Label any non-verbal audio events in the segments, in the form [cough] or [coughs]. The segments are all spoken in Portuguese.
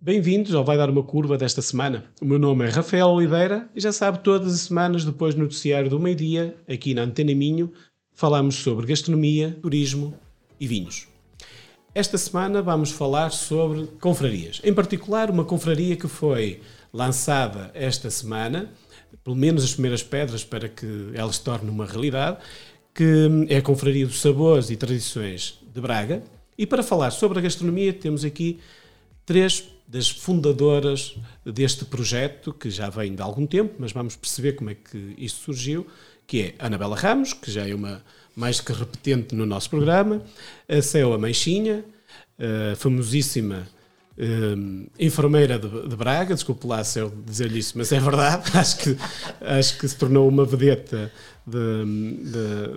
Bem-vindos ao Vai Dar uma Curva desta semana. O meu nome é Rafael Oliveira e já sabe, todas as semanas, depois do noticiário do meio-dia, aqui na Antena Minho, falamos sobre gastronomia, turismo e vinhos. Esta semana vamos falar sobre confrarias. Em particular, uma confraria que foi lançada esta semana, pelo menos as primeiras pedras para que ela se torne uma realidade, que é a Confraria dos Sabores e Tradições de Braga. E para falar sobre a gastronomia, temos aqui três das fundadoras deste projeto, que já vem de algum tempo, mas vamos perceber como é que isto surgiu, que é a Anabela Ramos, que já é uma mais que repetente no nosso programa, a Céu Manchinha, a famosíssima um, enfermeira de, de, Braga, desculpe lá se eu dizer-lhe isso, mas é verdade, [laughs] acho que, acho que se tornou uma vedeta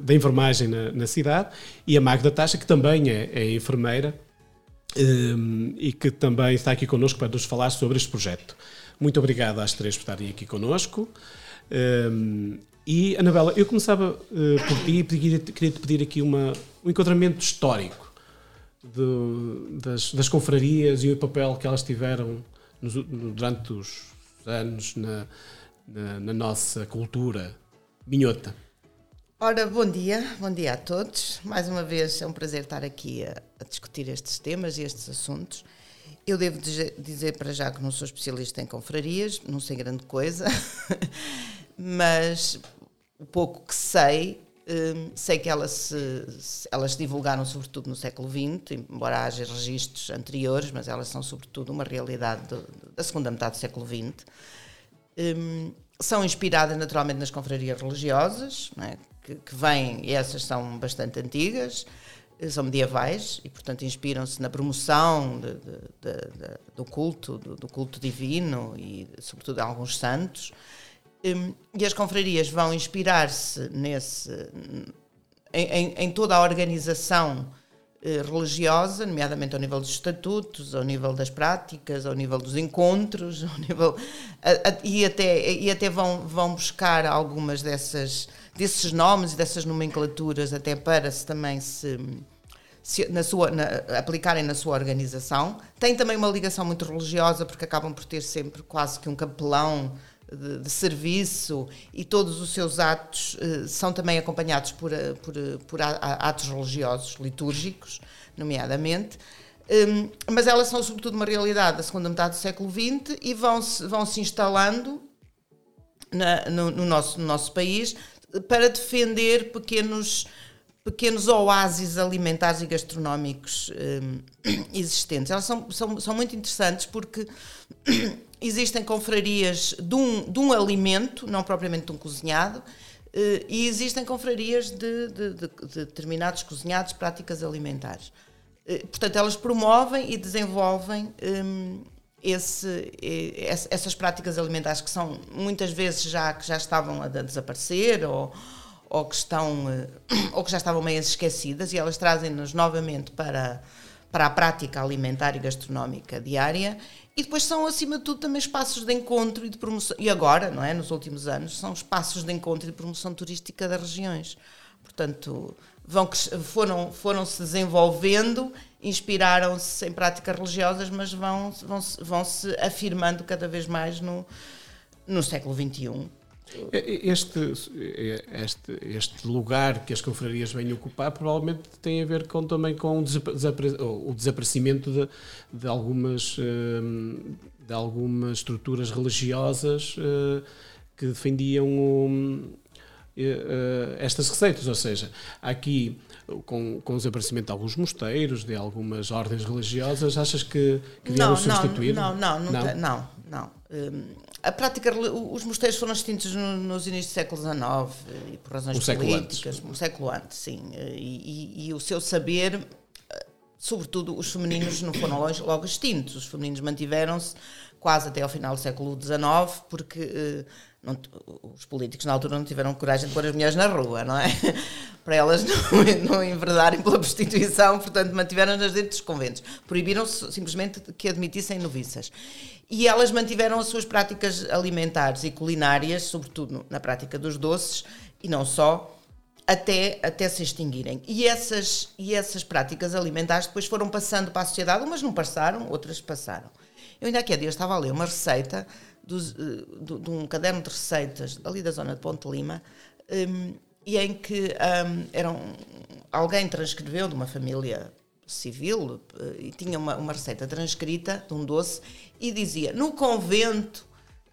da enfermagem na, na, cidade, e a Magda Taxa, que também é, é enfermeira, um, e que também está aqui connosco para nos falar sobre este projeto. Muito obrigado às três por estarem aqui connosco. Um, e, Anabela, eu começava uh, por ti e queria-te pedir aqui uma, um enquadramento histórico das, das, confrarias e o papel que elas tiveram nos, durante os anos na, na, na nossa cultura minhota. Ora, bom dia, bom dia a todos. Mais uma vez é um prazer estar aqui a, a discutir estes temas e estes assuntos. Eu devo dizer para já que não sou especialista em confrarias, não sei grande coisa, [laughs] mas o pouco que sei, um, sei que elas se, elas se divulgaram sobretudo no século XX, embora haja registros anteriores, mas elas são sobretudo uma realidade do, da segunda metade do século XX. Um, são inspiradas naturalmente nas confrarias religiosas, é? que, que vêm, e essas são bastante antigas, eh, são medievais e, portanto, inspiram-se na promoção de, de, de, do culto, do, do, culto divino e, sobretudo, de alguns santos. Hum, e as confrarias vão inspirar-se nesse, em, em, toda a organização eh, religiosa, nomeadamente ao nível dos estatutos, ao nível das práticas, ao nível dos encontros, [laughs] ao nível, a, a, e até, e até vão, vão buscar algumas dessas desses nomes e dessas nomenclaturas até para se também se, se na sua, na, aplicarem na sua organização. Tem também uma ligação muito religiosa porque acabam por ter sempre quase que um capelão de, de serviço e todos os seus atos uh, são também acompanhados por, eh, por, eh, por atos religiosos, litúrgicos, nomeadamente. Um, mas elas são sobretudo uma realidade da segunda metade do século XX e vão se, vão -se instalando na, no, no, nosso, no nosso país, para defender pequenos, pequenos oásis alimentares e gastronómicos um, [coughs] existentes. Elas são, são, são muito interessantes porque existem confrarias de um, de um alimento, não propriamente de um cozinhado, Uh, e existem confrarias de, de, de, de, determinados cozinhados, práticas alimentares. Uh, portanto, elas promovem e desenvolvem um, esse, essas práticas alimentares que são muitas vezes já que já estavam a desaparecer ou, ou que estão eh, [coughs] ou que já estavam meio esquecidas e elas trazem-nos novamente para para a prática alimentar e gastronómica diária e depois são acima de tudo também espaços de encontro e de promoção. E agora não é? Nos últimos anos são espaços de encontro e de promoção turística das regiões. Portanto vão foram foram se desenvolvendo inspiraram-se em práticas religiosas, mas vão, vão, vão se afirmando cada vez mais no, no século XXI. Este, este, este lugar que as confrarias vêm ocupar provavelmente tem a ver com, também com o, desapare, o desaparecimento de, de, algumas, hum, de algumas estruturas religiosas eh, que defendiam o, eh, estas receitas, ou seja, aqui com, com o desaparecimento de alguns mosteiros, de algumas ordens religiosas, achas que, que vieram substituir? Não, não, não, não, não. Não. Um, a prática, os mosteiros foram extintos no, nos inícios do século XIX e por razões um políticas, século um século antes, sim. E, e, e, o seu saber, sobretudo os femininos, não foram logo, extintos, os femininos mantiveram-se quase até ao final do século XIX, porque não, os políticos na altura não tiveram coragem de pôr as mulheres na rua, não é? [laughs] Para elas não, não enverdarem pela prostituição, portanto mantiveram-nas dentro dos conventos. Proibiram simplesmente que admitissem noviças. E elas mantiveram as suas práticas alimentares e culinárias, sobretudo na prática dos doces, e não só, até, até se extinguirem. E essas, e essas práticas alimentares depois foram passando para a sociedade, umas não passaram, outras passaram. Eu ainda aqui há dias estava a ler uma receita dos, eh, de um caderno de receitas ali da zona de Ponte Lima, um, e em que um, eram, alguém transcreveu de uma família civil eh, e tinha uma, uma receita transcrita de um doce e dizia no convento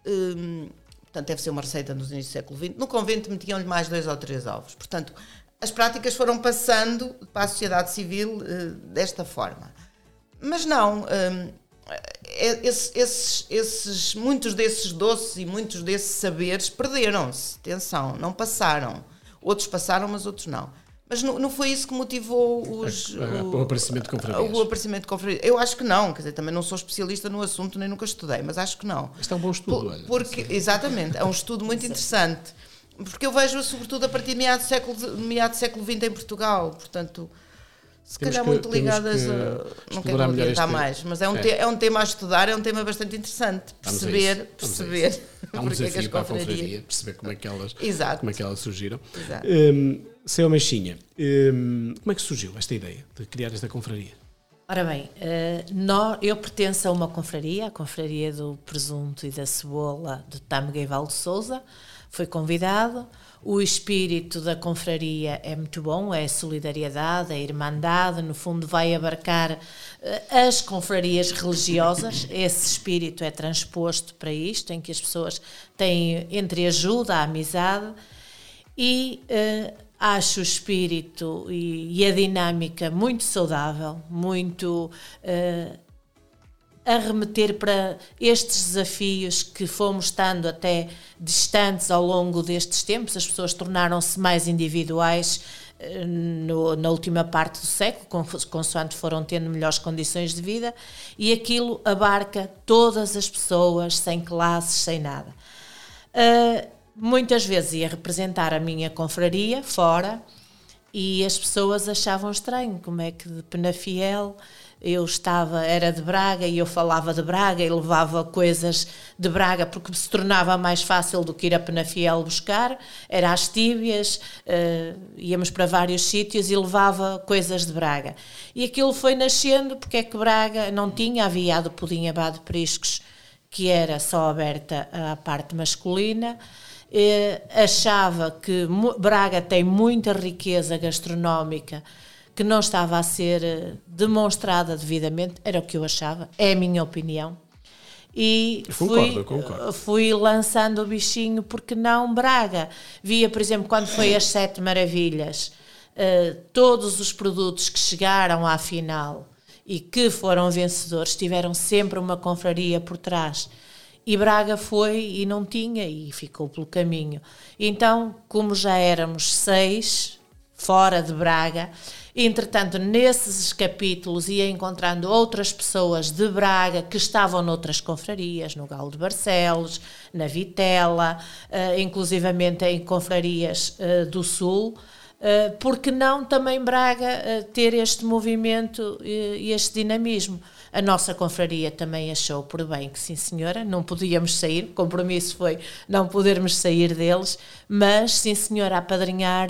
um, portanto deve ser uma receita dos inícios do século XX no convento metiam-lhe mais dois ou três ovos portanto as práticas foram passando para a sociedade civil uh, desta forma. Mas não um, esses, esses, esses, muitos desses doces e muitos desses saberes perderam-se. Atenção, não passaram. Outros passaram, mas outros não. Mas não, não foi isso que motivou os, o, o, aparecimento de confrarias? O aparecimento de confrarias. Eu acho que não, quer dizer, também não sou especialista no assunto, nem nunca estudei, mas acho que não. Este é um bom estudo, Por, olha. Porque, exatamente, é um estudo muito interessante. Porque eu vejo, sobretudo, a partir de meados do século, meado do século XX em Portugal, portanto se temos calhar que, muito ligadas a. Não quero adiantar mais, mas é um, é. Te, é um tema a estudar, é um tema bastante interessante. Perceber, perceber. Há um [laughs] desafio é para a confraria, perceber como é que elas, Exato. como é que elas surgiram. Exato. Um, Seu Mexinha, um, como é que surgiu esta ideia de criar esta confraria? Ora bem, uh, nós, eu pertenço a uma confraria, a confraria do presunto e da cebola de Tamegueival de Souza. Fui convidado. O espírito da confraria é muito bom, é a solidariedade, é a irmandade, no fundo vai abarcar eh, as confrarias religiosas. [coughs] Esse espírito é transposto para isto, em que as pessoas têm entre ajuda, a amizade e uh, acho o espírito e, e, a dinâmica muito saudável, muito uh, a remeter para estes desafios que fomos estando até distantes ao longo destes tempos, as pessoas tornaram-se mais individuais eh, no, na última parte do século, consoante foram tendo melhores condições de vida, e aquilo abarca todas as pessoas, sem classes, sem nada. Uh, muitas vezes ia representar a minha confraria fora e as pessoas achavam estranho como é que de Penafiel eu estava, era de Braga e eu falava de Braga e levava coisas de Braga porque se tornava mais fácil do que ir a Penafiel buscar, era às tíbias, uh, íamos para vários sítios e levava coisas de Braga. E aquilo foi nascendo porque é que Braga não tinha, havia a do Pudim Abado Priscos, que era só aberta à parte masculina, uh, achava que Braga tem muita riqueza gastronómica, que não estava a ser eh, demonstrada devidamente, era o que eu achava, é a minha opinião. E concordo, fui, concordo. fui lançando o bichinho, porque não Braga. Via, por exemplo, quando foi as Sete Maravilhas, uh, todos os produtos que chegaram à final e que foram vencedores tiveram sempre uma confraria por trás. E Braga foi e não tinha e ficou pelo caminho. Então, como já éramos seis fora de Braga, Entretanto, nesses capítulos ia encontrando outras pessoas de Braga que estavam noutras confrarias, no Galo de Barcelos, na Vitela, uh, inclusivamente em confrarias uh, do Sul. Uh, porque não também Braga ter este movimento e este dinamismo? A nossa confraria também achou por bem que sim, senhora, não podíamos sair, o compromisso foi não podermos sair deles, mas sim, senhora, apadrinhar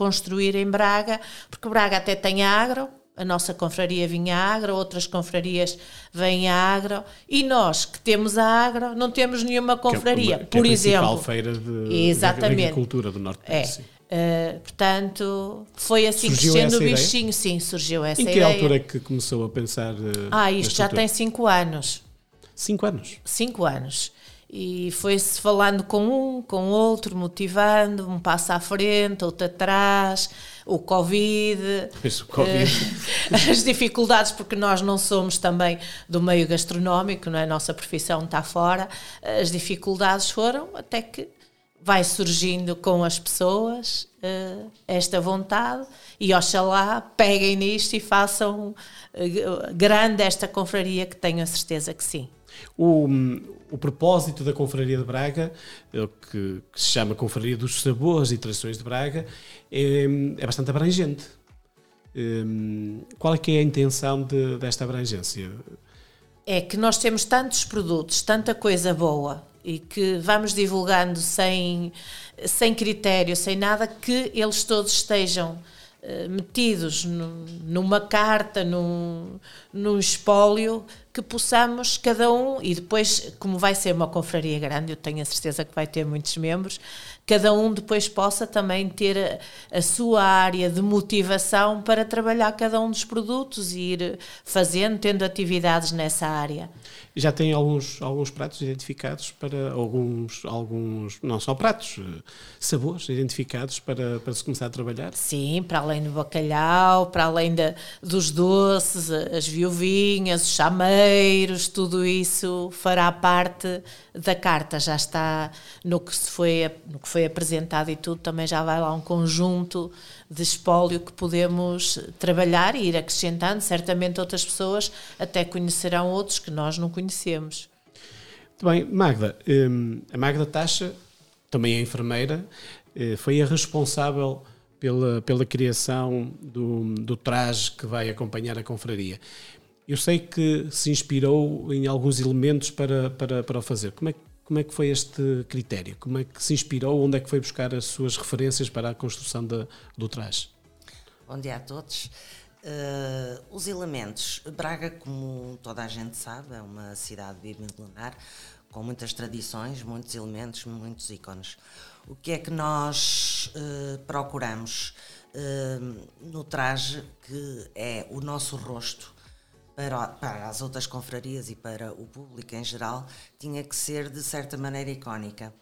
construir em Braga, porque Braga até tem agro, a nossa confraria vinha agro, outras confrarias vêm a agro, e nós que temos a agro não temos nenhuma confraria. Que é, que por é a exemplo. feira de, Exatamente. de agricultura do Norte é. Uh, portanto, foi assim surgiu crescendo o bichinho, ideia? sim, surgiu essa ideia. Em que ideia. altura é que começou a pensar? Uh, ah, isto já tem cinco anos. Cinco anos? Cinco anos e foi-se falando com um, com outro, motivando, um passo à frente, outro atrás, o Covid, o COVID. Eh, [laughs] as dificuldades, porque nós não somos também do meio gastronómico, não é? a nossa profissão está fora, as dificuldades foram até que vai surgindo com as pessoas uh, esta vontade e oxalá peguem nisto e façam uh, grande esta confraria que tenho a certeza que sim. O, o propósito da Confraria de Braga, é que, que, se chama Confraria dos Sabores e Tradições de Braga, é, é bastante abrangente. Um, qual é que é a intenção de, desta abrangência? É que nós temos tantos produtos, tanta coisa boa, e que vamos divulgando sem, sem critério, sem nada, que eles todos estejam uh, metidos no, numa carta, num, num espólio, que possamos cada um, e depois, como vai ser uma confraria grande, eu tenho a certeza que vai ter muitos membros, cada um depois possa também ter a, a, sua área de motivação para trabalhar cada um dos produtos e ir fazendo, tendo atividades nessa área. Já tem alguns, alguns pratos identificados para alguns, alguns, não só pratos, sabores identificados para, para se começar a trabalhar? Sim, para além do bacalhau, para além de, dos doces, as viuvinhas, os chameiros, tudo isso fará parte da carta, já está no que, se foi, no que foi apresentado e tudo, também já vai lá um conjunto de espólio que podemos trabalhar e ir acrescentando. Certamente outras pessoas até conhecerão outros que nós não conhecemos. Muito bem, Magda, hum, a Magda Taxa, também é enfermeira, eh, foi a responsável pela, pela criação do, do traje que vai acompanhar a confraria. Eu sei que se inspirou em alguns elementos para, para, para o fazer. Como é, como é que foi este critério? Como é que se inspirou? Onde é que foi buscar as suas referências para a construção de, do traje? Bom dia a todos. Uh, os elementos. Braga, como toda a gente sabe, é uma cidade bimilenar com muitas tradições, muitos elementos, muitos ícones. O que é que nós uh, procuramos uh, no traje, que é o nosso rosto, para, para as outras confrarias e para o público em geral, tinha que ser de certa maneira icónica.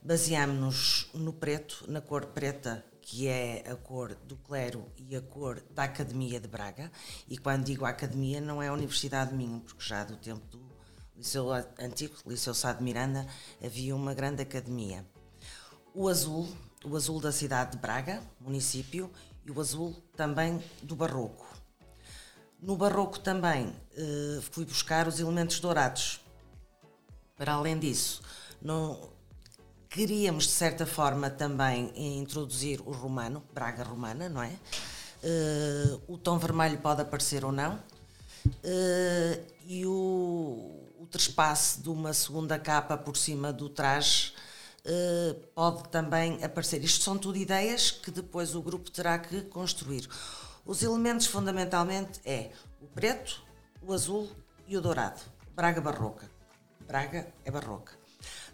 Baseámos-nos no preto, na cor preta, que é a cor do clero e a cor da Academia de Braga. E quando digo Academia, não é a Universidade de Minho, porque já do tempo do Liceu Antigo, Liceu Sá de Miranda, havia uma grande academia. O azul, o azul da cidade de Braga, município, e o azul também do Barroco. No barroco também uh, fui buscar os elementos dourados. Para além disso, não, queríamos de certa forma também introduzir o romano, Braga romana, não é? Uh, o tom vermelho pode aparecer ou não. Uh, e o, o trespasse de uma segunda capa por cima do traje uh, pode também aparecer. Isto são tudo ideias que depois o grupo terá que construir. Os elementos fundamentalmente é o preto, o azul e o dourado. Braga barroca. Braga é barroca.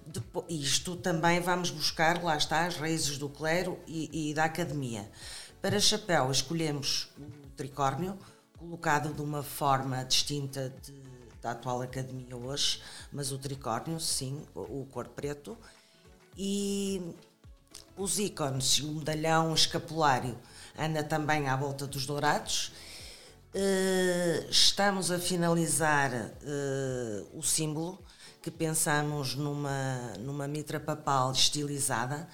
Depois, isto também vamos buscar, lá está, as raízes do clero e, e da academia. Para chapéu escolhemos o tricórnio, colocado de uma forma distinta de, da atual academia hoje, mas o tricórnio, sim, o, o cor preto. E os ícones, o medalhão escapulário, anda também à volta dos dourados. Uh, estamos a finalizar uh, o símbolo que pensamos numa, numa mitra papal estilizada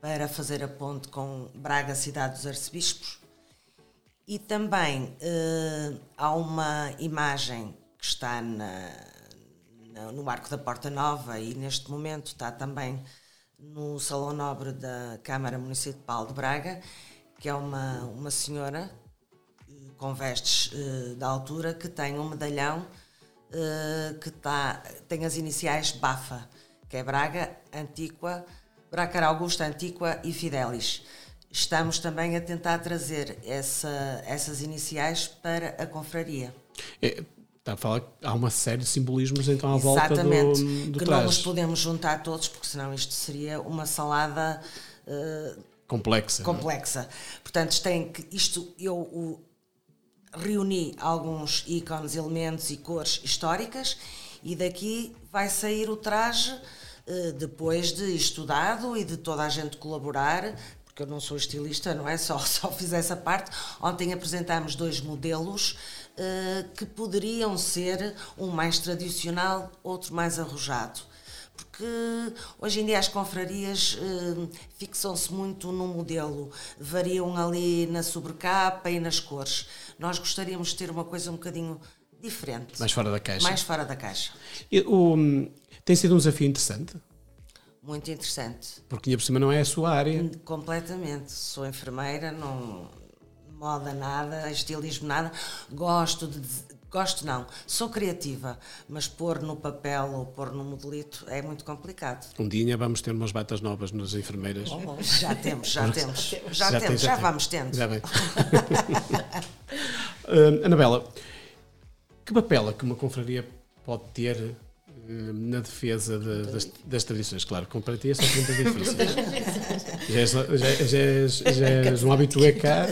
para fazer a ponte com Braga, cidade dos arcebispos. E também uh, há uma imagem que está na, no Arco da Porta Nova e neste momento está também no Salão Nobre da Câmara Municipal de Braga, que é uma, uma senhora com vestes uh, da altura que tem um medalhão uh, que tá, tem as iniciais BAFA, que é Braga, Antíqua, Bracar Augusta, Antíqua e Fidelis. Estamos também a tentar trazer essa, essas iniciais para a confraria. É, está a falar que há uma série de simbolismos então à Exatamente, volta do, do que traje. não os podemos juntar todos, porque senão isto seria uma salada... Uh, complexa. É? Complexa. Portanto, tem que isto eu o, reuni alguns ícones, elementos e cores históricas e daqui vai sair o traje eh, depois de estudado e de toda a gente colaborar, porque eu não sou estilista, não é? Só, [laughs] só fiz essa parte. Ontem apresentámos dois modelos uh, que poderiam ser um mais tradicional, outro mais arrojado porque hoje em dia as confrarias eh, fixam-se muito no modelo, variam ali na sobrecapa e nas cores. Nós gostaríamos de ter uma coisa um bocadinho diferente. Mais fora da caixa. Mais fora da caixa. E, o, tem sido um desafio interessante? Muito interessante. Porque ainda por cima não é a sua área. Completamente. Sou enfermeira, não moda nada, estilismo nada. Gosto de Gosto não, sou criativa, mas pôr no papel ou pôr no modelito é muito complicado. Um dia vamos ter umas batas novas nas enfermeiras. Oh, já temos, já [laughs] temos, já, já temos, já, já vamos tendo. Já bem. uh, [laughs] Anabela, que papel é que uma confraria pode ter uh, na defesa de, das, das, tradições? Claro, para ti [laughs] já és, já, já és, já és um habitué cá.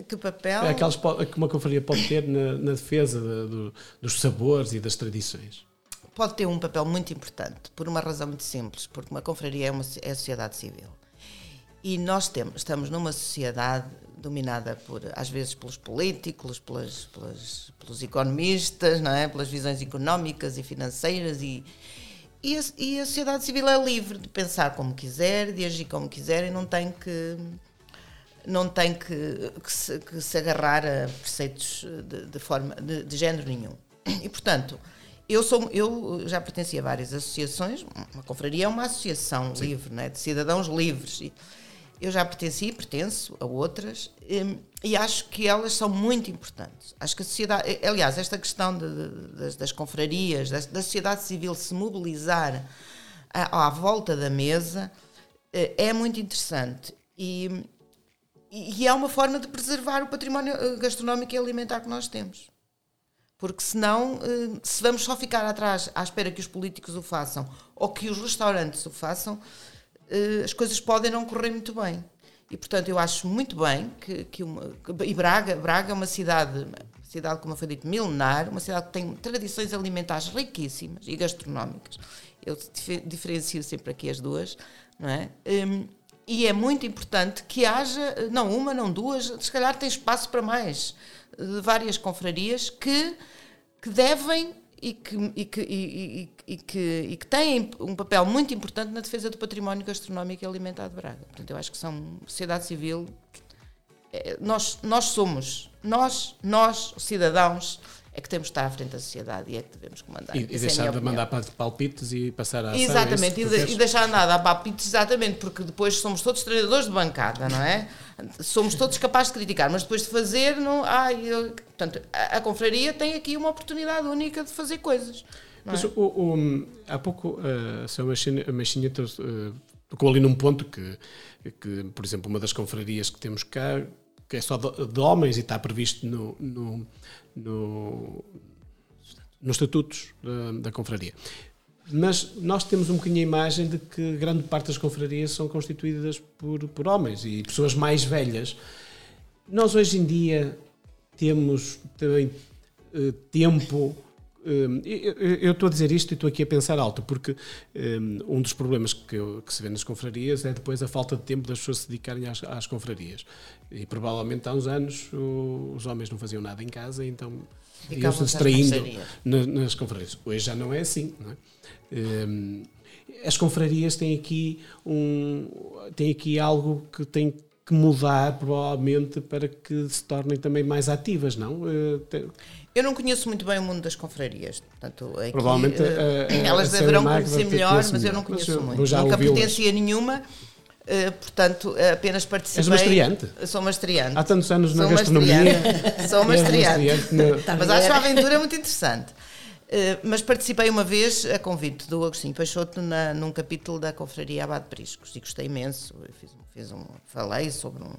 Que papel? É aquelas que uma confraria pode ter na, na defesa de, de, dos sabores e das tradições. Pode ter um papel muito importante, por uma razão muito simples, porque uma confraria é uma é a sociedade civil. E nós temos, estamos numa sociedade dominada por, às vezes pelos políticos, pelas, pelas, pelos economistas, não é? pelas visões económicas e financeiras e, e a, e a sociedade civil é livre de pensar como quiser, de agir como quiser e não tem que não tem que, que, se, que se, agarrar a preceitos de, de forma de, de, género nenhum. E portanto, eu sou eu já pertenci a várias associações. Uma confraria é uma associação Sim. livre, né, de cidadãos livres. E eu já pertenci e pertenço a outras e, e, acho que elas são muito importantes. Acho que a sociedade, aliás, esta questão de, das, das, confrarias, da, da, sociedade civil se mobilizar à, à volta da mesa eh, é muito interessante. E, e é uma forma de preservar o património eh, gastronómico e alimentar que nós temos. Porque senão, eh, se vamos só ficar atrás à espera que os políticos o façam ou que os restaurantes o façam, eh, as coisas podem não correr muito bem. E, portanto, eu acho muito bem que, que uma. E Braga, Braga é uma cidade, cidade, como foi dito, milenar, uma cidade que tem tradições alimentares riquíssimas e gastronómicas. Eu diferencio sempre aqui as duas, não é? Um, e é muito importante que haja, não uma, não duas, se calhar tem espaço para mais, várias confrarias que, que devem e que, e, que, e, e, que, e que têm um papel muito importante na defesa do património gastronómico e alimentar de Braga. Portanto, eu acho que são sociedade civil. É, nós, nós somos, nós, nós, cidadãos, é que temos de estar à frente da sociedade e é que devemos comandar. E, e é deixar é de mandar palpites e passar a Exatamente, e, de, e, deixar de nada a palpites, exatamente, porque depois somos todos treinadores de bancada, não é? somos todos capazes de criticar, mas depois de fazer, não, ai, eu, portanto, a, a, confraria tem aqui uma oportunidade única de fazer coisas. Mas é? o, o, há pouco uh, a sua machinha, a machinha uh, tocou ali num ponto que, que, por exemplo, uma das confrarias que temos cá, que é só de, de homens e está previsto no, no no, nos estatutos da, da confraria. Mas nós temos um bocadinho a imagem de que grande parte das confrarias são constituídas por, por homens e pessoas mais velhas. Nós hoje em dia temos também uh, tempo. Um, eu, estou a dizer isto e estou aqui a pensar alto, porque um, um dos problemas que, que, se vê nas confrarias é depois a falta de tempo das pessoas se dedicarem às, às confrarias. E provavelmente há uns anos os homens não faziam nada em casa, então iam-se distraindo nas, nas confrarias. Hoje já não é assim. Não é? Um, as confrarias têm aqui, um, têm aqui algo que tem que mudar, provavelmente, para que se tornem também mais ativas, não? Uh, eu não conheço muito bem o mundo das confrarias, portanto, aqui, provavelmente uh, elas deverão conhecer melhor, mas eu não conheço muito. Nunca pertencia a nenhuma Uh, portanto, apenas participei. És uma estreante? Sou uma estreante. Há tantos anos na Sou gastronomia. Sou. [laughs] No... Mas acho a aventura muito interessante. Uh, mas participei uma vez a convite do Agostinho Peixoto na, num capítulo da Confraria Abade Priscos e gostei imenso. Eu fiz, fiz um, falei sobre um,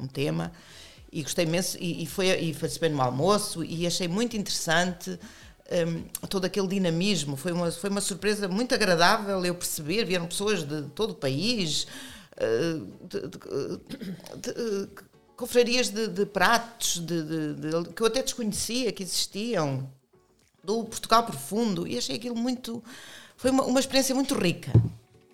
um, tema e gostei imenso e, e, foi, e participei no almoço e achei muito interessante um, todo aquele dinamismo. Foi uma, foi uma surpresa muito agradável eu perceber. Vieram pessoas de todo o país, uh, de, de, de, confrarias de, pratos que eu até desconhecia que existiam, do Portugal Profundo, e achei aquilo muito. Foi uma, uma experiência muito rica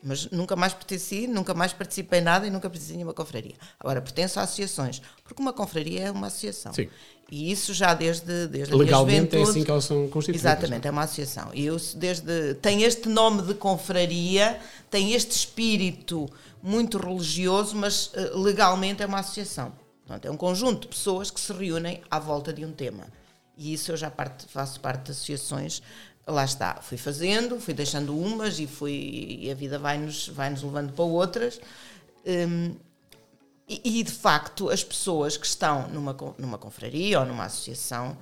mas nunca mais pertenci, nunca mais participei em nada e nunca participei em uma confraria. Agora, pertenço a associações, porque uma confraria é uma associação. Sim. E isso já desde, desde Legalmente a minha é assim que elas são constituídas. Exatamente, é uma associação. E eu desde, tem este nome de confraria, tem este espírito muito religioso, mas uh, legalmente é uma associação. Portanto, é um conjunto de pessoas que se reúnem à volta de um tema. E isso eu já parte, faço parte de associações lá está, fui fazendo, fui deixando umas e, fui, e a vida vai-nos vai -nos levando para outras. Um, E, e, de facto, as pessoas que estão numa, numa confraria ou numa associação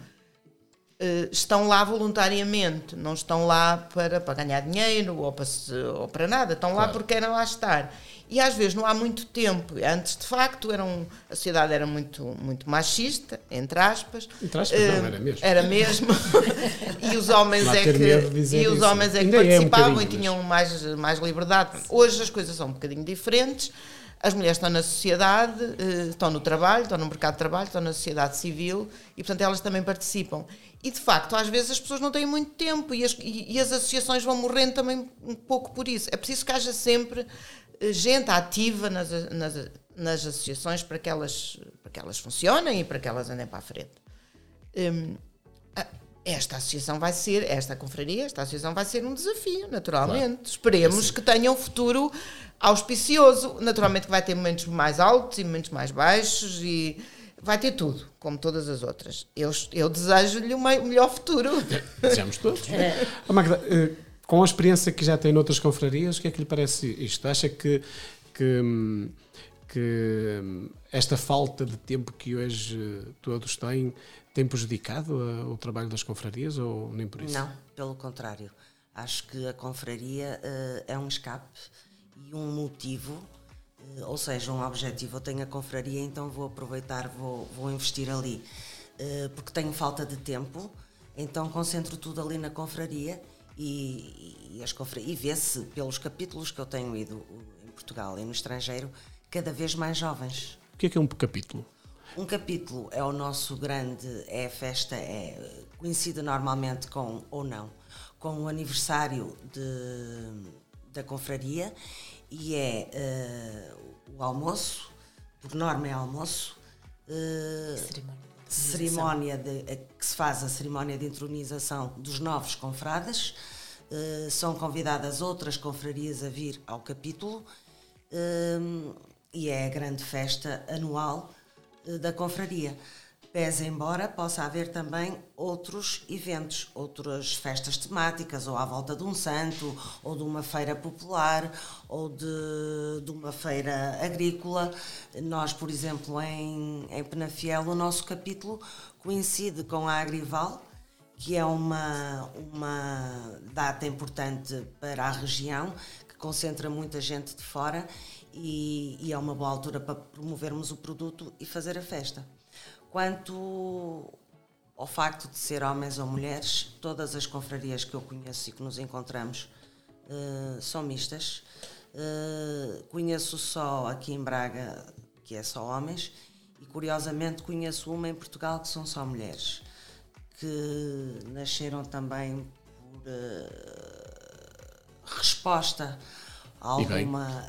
estão lá voluntariamente, não estão lá para, para ganhar dinheiro ou para, ou para nada, estão claro. lá porque querem lá estar. E às vezes não há muito tempo. Antes, de facto, era um, a sociedade era muito, muito machista, entre aspas. Entre aspas, uh, não, era mesmo. Era mesmo. [laughs] e os homens é que, e os homens é que participavam é um e tinham mais, mais liberdade. Hoje as coisas são um bocadinho diferentes. As mulheres estão na sociedade, uh, estão no trabalho, estão no mercado de trabalho, estão na sociedade civil e, portanto, elas também participam. E, de facto, às vezes as pessoas não têm muito tempo e as, e, e as associações vão morrendo também um pouco por isso. É preciso que haja sempre gente ativa nas, nas, nas associações para que, elas, para que elas funcionem e para que elas andem para a frente. Um, esta associação vai ser, esta confraria, esta associação vai ser um desafio, naturalmente. Claro. Esperemos que tenha um futuro auspicioso. Naturalmente que vai ter momentos mais altos e momentos mais baixos e vai ter tudo, como todas as outras. Eu, eu desejo-lhe o melhor futuro. [laughs] Desejamos todos. É. Oh, Magda, uh, com a experiência que já tem noutras confrarias, o que é que lhe parece isto? Acha que, que, que esta falta de tempo que hoje todos têm tem prejudicado o trabalho das confrarias ou nem por isso? Não, pelo contrário. Acho que a confraria uh, é um escape e um motivo, uh, ou seja, um objetivo. Eu tenho a confraria, então vou aproveitar, vou, vou investir ali. Uh, porque tenho falta de tempo, então concentro tudo ali na confraria e, e, as e vê-se pelos capítulos que eu tenho ido em Portugal e no estrangeiro, cada vez mais jovens. O que é que é um capítulo? Um capítulo é o nosso grande, é a festa, é, coincide normalmente com, ou não, com o aniversário de, da confraria e é uh, o almoço, por norma é almoço, uh, cerimónia, cerimónia de, que se faz a cerimónia de entronização dos novos confrades, uh, são convidadas outras confrarias a vir ao capítulo. E é a grande festa anual eh, da confraria. Pese embora possa haver também outros eventos, outras festas temáticas, ou à volta de um santo, ou de uma feira popular, ou de, de uma feira agrícola. Nós, por exemplo, em, em Penafiel, o nosso capítulo coincide com a Agrival, que é uma, uma data importante para a região, que concentra muita gente de fora e, e, é uma boa altura para promovermos o produto e fazer a festa. Quanto ao facto de ser homens ou mulheres, todas as confrarias que eu conheço e que nos encontramos uh, são mistas. Uh, conheço só aqui em Braga, que é só homens, e curiosamente conheço uma em Portugal que são só mulheres, que nasceram também por uh, resposta alguma.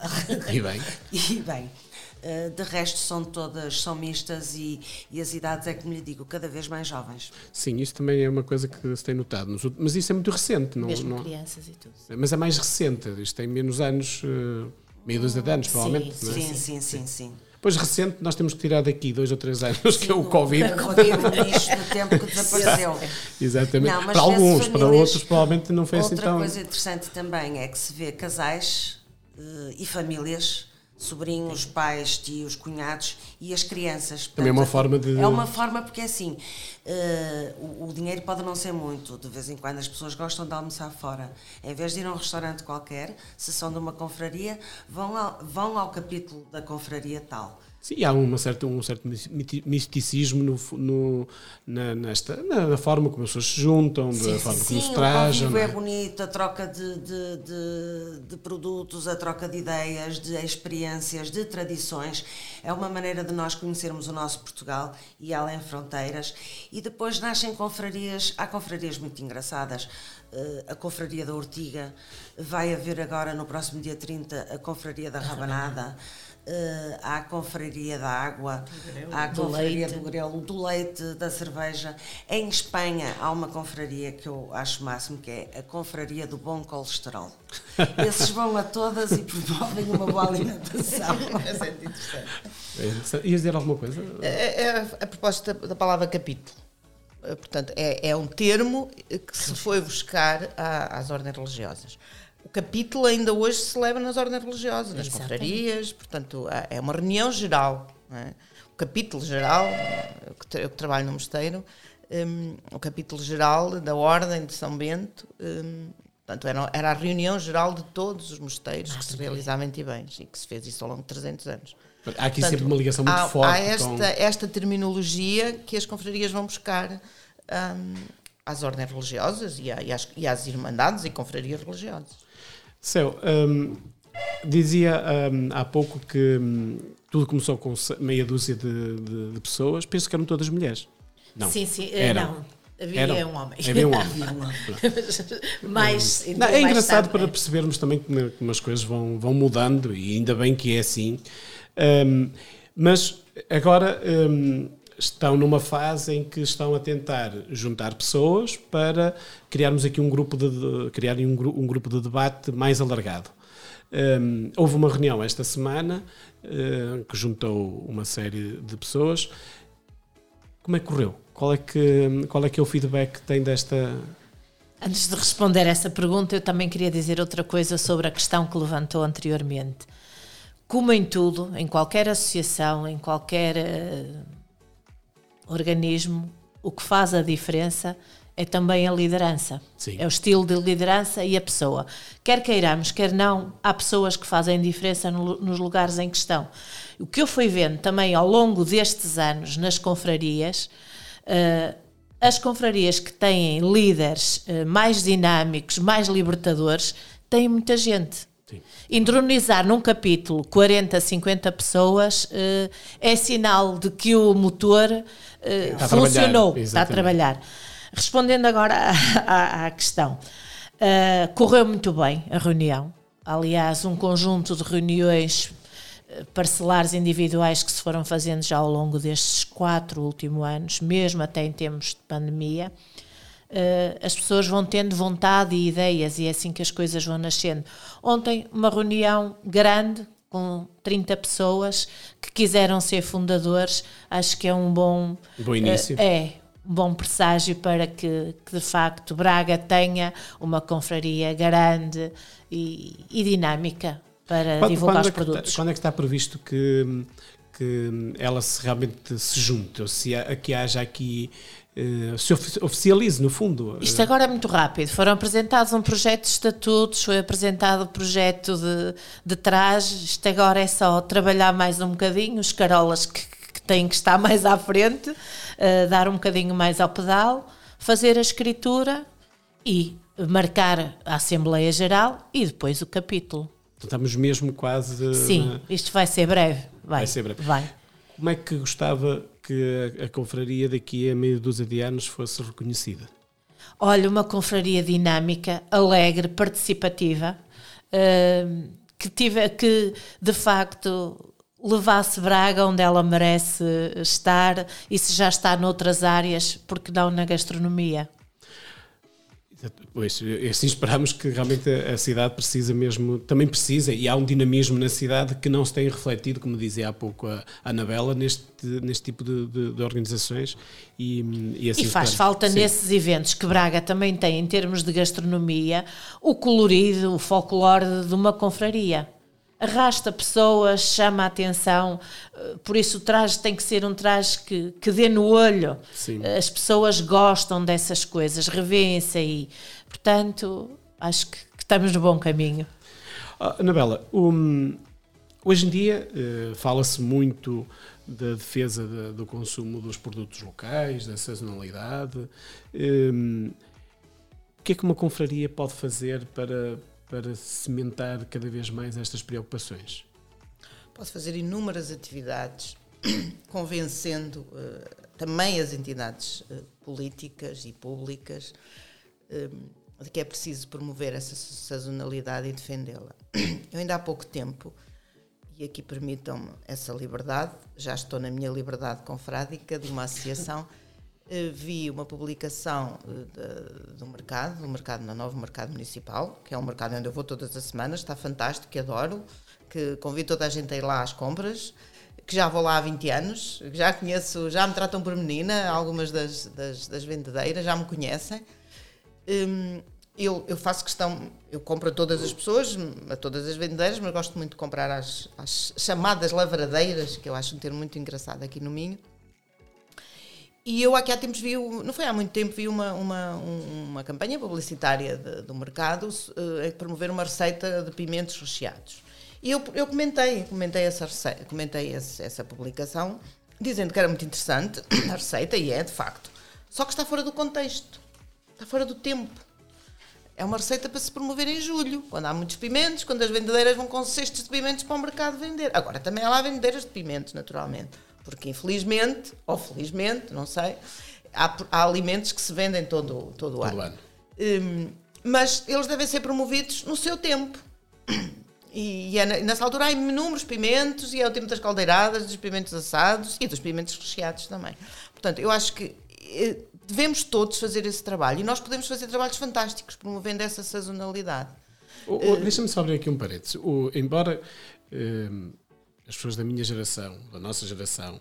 E bem. [laughs] e bem. [laughs] Uh, de resto são todas são mistas e, e, as idades é como lhe digo cada vez mais jovens sim isso também é uma coisa que se tem notado mas isso é muito recente não mesmo não, crianças e tudo mas é mais recente isto tem menos anos uh, meio dúzia de anos provavelmente sim, é? sim, sim, sim, sim, Pois recente, nós temos que tirar daqui dois ou três anos, sim, que é o Covid. O Covid, o lixo do tempo que desapareceu. Exatamente. Não, para alguns, para outros, provavelmente não foi assim tão. Outra coisa interessante também é que se vê casais uh, e famílias, sobrinhos, pais, tios, cunhados e as crianças. Portanto, Também é uma forma de. É uma forma porque é assim, uh, o, o, dinheiro pode não ser muito, de vez em quando as pessoas gostam de almoçar fora. Em vez de ir a um restaurante qualquer, se são de uma confraria, vão ao, vão ao capítulo da confraria tal. Sim, há uma certa, um certo misticismo no, no na, nesta, na, forma como as pessoas se juntam, sim, da forma sim, como se trajam. O é? é bonito, a troca de, de, de, de, produtos, a troca de ideias, de experiências, de tradições. É uma maneira de nós conhecermos o nosso Portugal e além fronteiras. E depois nascem confrarias, há confrarias muito engraçadas. Uh, a Confraria da Ortiga, vai haver agora no próximo dia 30 a Confraria da Rabanada uh, à Confraria da Água, à do Confraria leite. do Grelo, do Leite, da Cerveja. Em Espanha há uma confraria que eu acho máximo, que é a Confraria do Bom Colesterol. [laughs] Esses vão a todas e promovem uma boa alimentação. [laughs] é interessante. É interessante. Ias dizer alguma coisa? É, é a proposta da palavra capítulo. Eh, portanto, é, é um termo que se foi buscar à, às ordens religiosas. O capítulo ainda hoje se celebra nas ordens religiosas, nas Exatamente. confrarias, portanto, é uma reunião geral. não é? O capítulo geral, eu que, eu que trabalho no mosteiro, hum, o capítulo geral da Ordem de São Bento, hum, portanto, era, era a reunião geral de todos os mosteiros que se realizavam em Tibães e que se fez isso ao longo de 300 anos. Há aqui Portanto, sempre uma ligação muito há, forte há esta, com... esta terminologia que as confrarias vão buscar hum, às ordens religiosas e, e às, e às irmandades e confrarias religiosas. Céu, hum, dizia hum, há pouco que hum, tudo começou com meia dúzia de, de- de pessoas. Penso que eram todas mulheres. Não. Sim, sim. eh, Eram. Não, havia Eram. um homem. Havia um [laughs] homem. [laughs] mais, Não, então, é engraçado tarde, para é. percebermos também como, como as coisas vão, vão mudando e ainda bem que é assim. Hum, mas agora hum, estão numa fase em que estão a tentar juntar pessoas para criarmos aqui um grupo de, de criarem um, um grupo de debate mais alargado. Hum, houve uma reunião esta semana hum, que juntou uma série de pessoas. Como é que correu? Qual é que, qual é que é o feedback que tem desta, Antes de responder essa pergunta, eu também queria dizer outra coisa sobre a questão que levantou anteriormente. Como em tudo, em qualquer associação, em qualquer eh, organismo, o que faz a diferença é também a liderança. Sim. É o estilo de liderança e a pessoa. Quer queiramos, quer não, há pessoas que fazem diferença no- nos lugares em que estão. O que eu fui vendo também ao longo destes anos nas confrarias, eh, as confrarias que têm líderes eh, mais dinâmicos, mais libertadores, têm muita gente. Sim. Entronizar num capítulo 40, 50 pessoas eh, é sinal de que o motor eh, Está a funcionou, trabalhar, está a exatamente. trabalhar. Respondendo agora à, à- à questão, eh, correu muito bem a reunião. Aliás, um conjunto de reuniões eh, parcelares individuais que se foram fazendo já ao longo destes quatro últimos anos, mesmo até em termos de pandemia, eh, as pessoas vão tendo vontade e ideias e é assim que as coisas vão nascendo. Ontem, uma reunião grande com 30 pessoas que quiseram ser fundadores, acho que é um bom, Bom início. eh, é um bom presságio para que, que, de facto Braga tenha uma confraria grande e, e dinâmica para Quando, divulgar quando os é que está- produtos. quando é que está previsto que, que ela se realmente se junte? Ou se há, que haja aqui. Eh, se ofi- oficialize, no fundo? Isto agora é muito rápido. Foram apresentados um projeto de estatutos, foi apresentado o projeto de, de traje. Isto agora é só trabalhar mais um bocadinho, os carolas que, que têm que estar [laughs] mais à frente, eh, dar um bocadinho mais ao pedal, fazer a escritura e marcar a Assembleia Geral e depois o capítulo. Então, Estamos mesmo quase. Sim, na- isto vai ser breve. Vai, Vai ser breve. Vai. Como é que gostava que a, confraria daqui a meia dúzia de anos fosse reconhecida? Olha, uma confraria dinâmica, alegre, participativa, hum, que, tive, que de facto levasse Braga onde ela merece estar e se já está noutras áreas, porque não na gastronomia. Pois, assim esperamos que realmente a cidade precisa mesmo, também precisa, e há um dinamismo na cidade que não se tem refletido, como dizia há pouco a a Anabela, neste, neste tipo de, de- de organizações. E, e, assim E faz esperamos. falta Sim. nesses eventos que Braga também tem, em termos de gastronomia, o colorido, o folclore de uma confraria. Arrasta pessoas, chama a atenção, eh, por isso o traje tem que ser um traje que, que dê no olho. Sim. As pessoas gostam dessas coisas, revêem-se aí. Portanto, acho que, que estamos no bom caminho. Ah, Anabela, um, hoje em dia eh, fala-se muito da defesa da- do consumo dos produtos locais, da sazonalidade. Um, o que é que uma confraria pode fazer para, para cimentar cada vez mais estas preocupações? Pode fazer inúmeras atividades, [coughs] convencendo eh, também as entidades eh, políticas e públicas eh, de que é preciso promover essa sazonalidade e defendê-la. [coughs] Eu ainda há pouco tempo, e aqui permitam-me essa liberdade, já estou na minha liberdade confrádica de uma associação, [laughs] vi uma publicação eh, de- do mercado, do mercado no novo mercado municipal, que é um mercado onde eu vou todas as semanas, está fantástico, que adoro, que convido toda a gente a ir lá às compras, que já vou lá há 20 anos, que já conheço, já me tratam por menina, algumas das, das, das vendedeiras já me conhecem. Hum, eu, eu faço questão, eu compro a todas as pessoas, a todas as vendedeiras, mas gosto muito de comprar às, às chamadas lavradeiras, que eu acho um termo muito engraçado aqui no Minho. E eu aqui há tempos vi, não foi há muito tempo, vi uma, uma, uma campanha publicitária de, do mercado uh, promover uma receita de pimentos recheados. E eu, eu comentei, comentei, essa, receita, comentei esse, essa publicação, dizendo que era muito interessante a receita, e é de facto. Só que está fora do contexto, está fora do tempo. É uma receita para se promover em julho, quando há muitos pimentos, quando as vendedeiras vão com cestos de pimentos para o mercado vender. Agora, também há lá vendedeiras de pimentos, naturalmente, porque infelizmente, ou felizmente, não sei, há, há alimentos que se vendem todo, todo, todo ano. ano. Hum, mas eles devem ser promovidos no seu tempo. [clears throat] E, e é, nessa altura há inúmeros pimentos, e é o tempo das caldeiradas, dos pimentos assados e dos pimentos recheados também. Portanto, eu acho que eh, devemos todos fazer esse trabalho e nós podemos fazer trabalhos fantásticos promovendo essa sazonalidade. Oh, oh, Deixa-me só abrir aqui um parênteses. embora eh, as pessoas da minha geração, da nossa geração,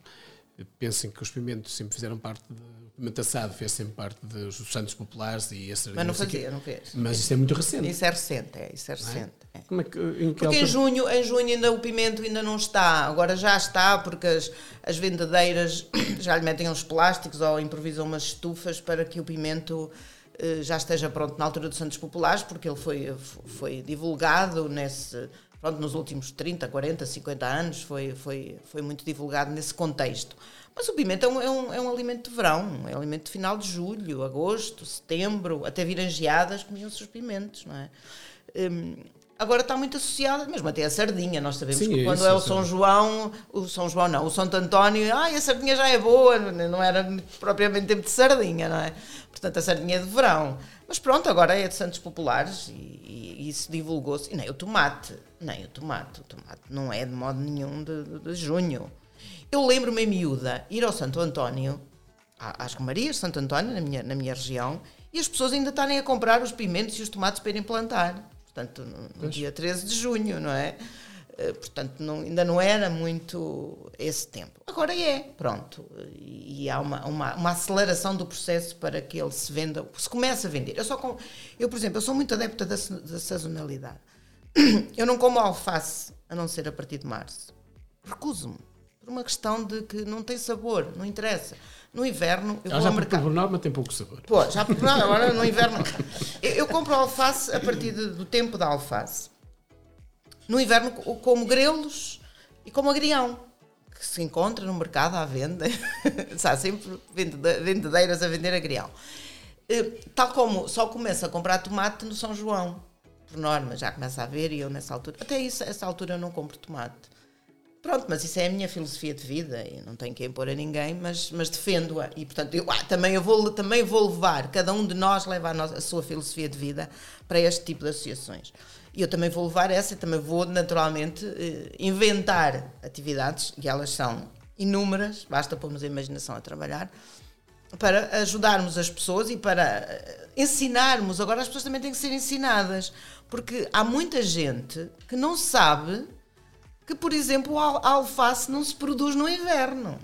pensem que os pimentos sempre fizeram parte de, o pimento assado fez sempre parte dos santos populares e essa mas não fazia não fez mas isso é muito recente isso é recente é isso é, é? recente é? É. Como é que, em que porque em junho em junho ainda o pimento ainda não está agora já está porque as, as vendedeiras [coughs] já lhe metem uns plásticos ou improvisam umas estufas para que o pimento eh, já esteja pronto na altura dos Santos Populares porque ele foi foi divulgado nesse pronto, nos últimos 30, 40, 50 anos foi, foi, foi muito divulgado nesse contexto. Mas o pimento é um, é um, é um alimento de verão, é um alimento de final de julho, agosto, setembro, até virem geadas comiam-se os pimentos, não é? Hum, agora está muito associada, mesmo até a sardinha, nós sabemos Sim, que quando isso, é o São João, o São João não, o Santo António, ah, a sardinha já é boa, não era propriamente tempo de sardinha, não é? Portanto, a sardinha é de verão. Mas pronto, agora é de Santos Populares e, e, e isso divulgou-se. E nem o tomate, nem o tomate, o tomate não é de modo nenhum de, de, de junho. Eu lembro-me em miúda ir ao Santo António, às Romarias de Santo António, na minha, na minha região, e as pessoas ainda estarem a comprar os pimentos e os tomates para irem plantar. Portanto, no, no dia 13 de junho, não é? Eh, portanto, não, ainda não era muito esse tempo. Agora é, pronto. E, e há uma, uma, uma, aceleração do processo para que ele se venda, se comece a vender. Eu, só com, eu por exemplo, eu sou muito adepta da, da sazonalidade. [clears throat] Eu não como alface, a não ser a partir de março. Recuso-me por uma questão de que não tem sabor, não interessa. No inverno, eu ah, vou ao mercado. por norma tem pouco sabor. Pô, já por norma, agora no inverno. Eu, eu compro alface a partir de, do tempo da alface. No inverno, como grelos e como agrião, que se encontra no mercado à venda. [laughs] Há sempre vendedeiras a vender agrião. Eh, tal como só começo a comprar tomate no São João, por norma, já começa a ver e eu nessa altura. Até isso, essa altura eu não compro tomate Pronto, mas isso é a minha filosofia de vida e não tenho que impor a ninguém, mas, mas defendo-a. E, portanto, eu, ah, também, eu vou, também vou levar, cada um de nós leva a, nossa, a sua filosofia de vida para este tipo de associações. E eu também vou levar essa e também vou, naturalmente, eh, inventar atividades, e elas são inúmeras, basta pormos a imaginação a trabalhar, para ajudarmos as pessoas e para eh, ensinarmos. Agora, as pessoas também têm que ser ensinadas, porque há muita gente que não sabe que, por exemplo, a alface não se produz no inverno.